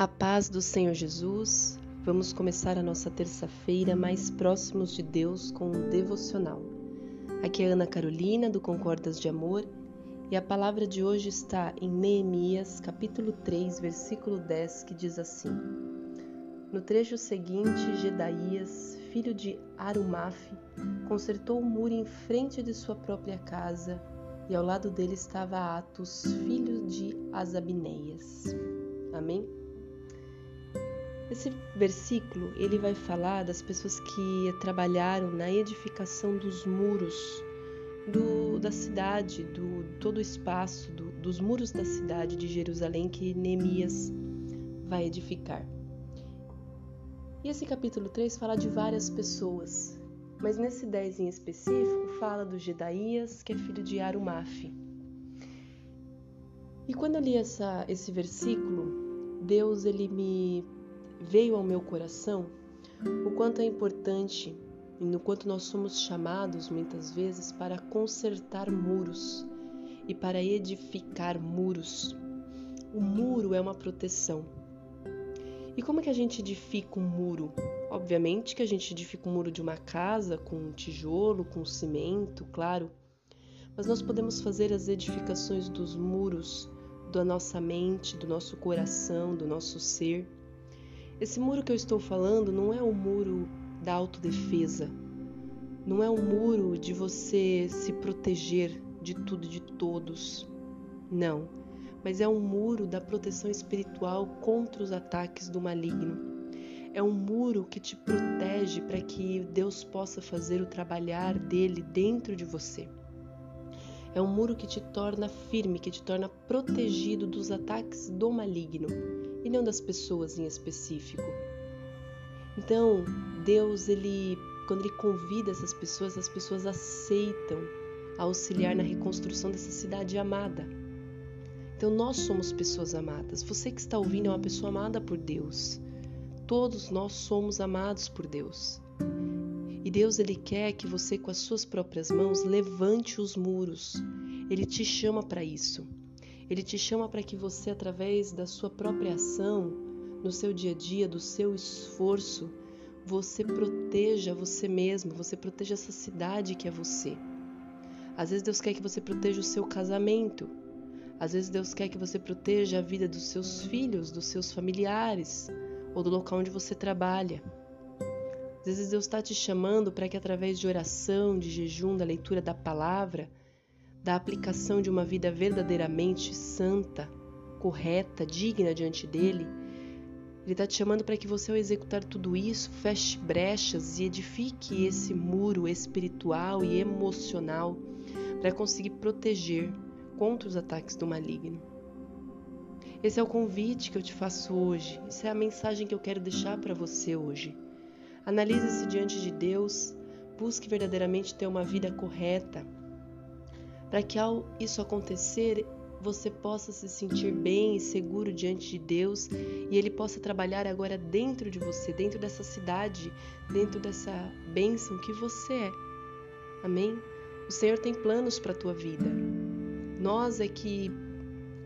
A paz do Senhor Jesus. Vamos começar a nossa terça-feira mais próximos de Deus com um devocional. Aqui é Ana Carolina do Concordas de Amor e a palavra de hoje está em Neemias, capítulo 3, versículo 10, que diz assim: No trecho seguinte, Gedaías, filho de Arumaf, consertou o muro em frente de sua própria casa e ao lado dele estava Atos, filho de Asabineias. Amém? Esse versículo ele vai falar das pessoas que trabalharam na edificação dos muros do, da cidade, do todo o espaço do, dos muros da cidade de Jerusalém que Neemias vai edificar. E esse capítulo 3 fala de várias pessoas, mas nesse 10 em específico fala do Gedaías, que é filho de Arumaf. E quando eu li essa, esse versículo, Deus ele me veio ao meu coração o quanto é importante e no quanto nós somos chamados muitas vezes para consertar muros e para edificar muros. O muro é uma proteção. E como é que a gente edifica um muro? Obviamente que a gente edifica um muro de uma casa com tijolo, com cimento, claro. Mas nós podemos fazer as edificações dos muros da nossa mente, do nosso coração, do nosso ser esse muro que eu estou falando não é o muro da autodefesa, não é o muro de você se proteger de tudo e de todos. Não, mas é um muro da proteção espiritual contra os ataques do maligno. É um muro que te protege para que Deus possa fazer o trabalhar dele dentro de você. É um muro que te torna firme, que te torna protegido dos ataques do maligno e não das pessoas em específico. Então, Deus, ele, quando ele convida essas pessoas, as pessoas aceitam auxiliar na reconstrução dessa cidade amada. Então, nós somos pessoas amadas. Você que está ouvindo é uma pessoa amada por Deus. Todos nós somos amados por Deus. E Deus ele quer que você com as suas próprias mãos levante os muros. Ele te chama para isso. Ele te chama para que você, através da sua própria ação, no seu dia a dia, do seu esforço, você proteja você mesmo, você proteja essa cidade que é você. Às vezes Deus quer que você proteja o seu casamento. Às vezes Deus quer que você proteja a vida dos seus filhos, dos seus familiares ou do local onde você trabalha. Às vezes Deus está te chamando para que através de oração, de jejum, da leitura da palavra, da aplicação de uma vida verdadeiramente santa, correta, digna diante dele, ele está te chamando para que você, ao executar tudo isso, feche brechas e edifique esse muro espiritual e emocional para conseguir proteger contra os ataques do maligno. Esse é o convite que eu te faço hoje, essa é a mensagem que eu quero deixar para você hoje. Analise-se diante de Deus, busque verdadeiramente ter uma vida correta, para que ao isso acontecer, você possa se sentir bem e seguro diante de Deus e Ele possa trabalhar agora dentro de você, dentro dessa cidade, dentro dessa bênção que você é. Amém? O Senhor tem planos para a tua vida. Nós é que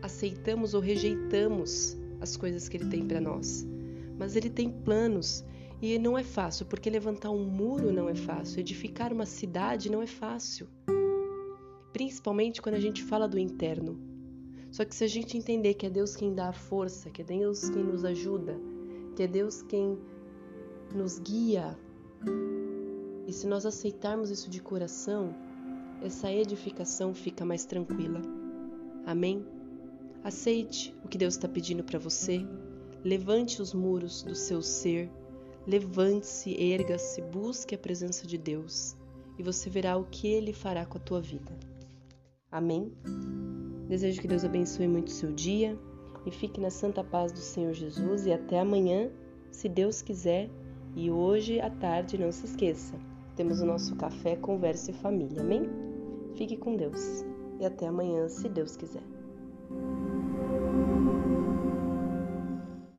aceitamos ou rejeitamos as coisas que Ele tem para nós. Mas Ele tem planos e não é fácil, porque levantar um muro não é fácil, edificar uma cidade não é fácil principalmente quando a gente fala do interno. Só que se a gente entender que é Deus quem dá a força, que é Deus quem nos ajuda, que é Deus quem nos guia, e se nós aceitarmos isso de coração, essa edificação fica mais tranquila. Amém? Aceite o que Deus está pedindo para você. Levante os muros do seu ser. Levante-se, erga-se, busque a presença de Deus e você verá o que Ele fará com a tua vida. Amém? Desejo que Deus abençoe muito o seu dia e fique na santa paz do Senhor Jesus e até amanhã, se Deus quiser. E hoje à tarde, não se esqueça, temos o nosso café Conversa e Família. Amém? Fique com Deus e até amanhã, se Deus quiser.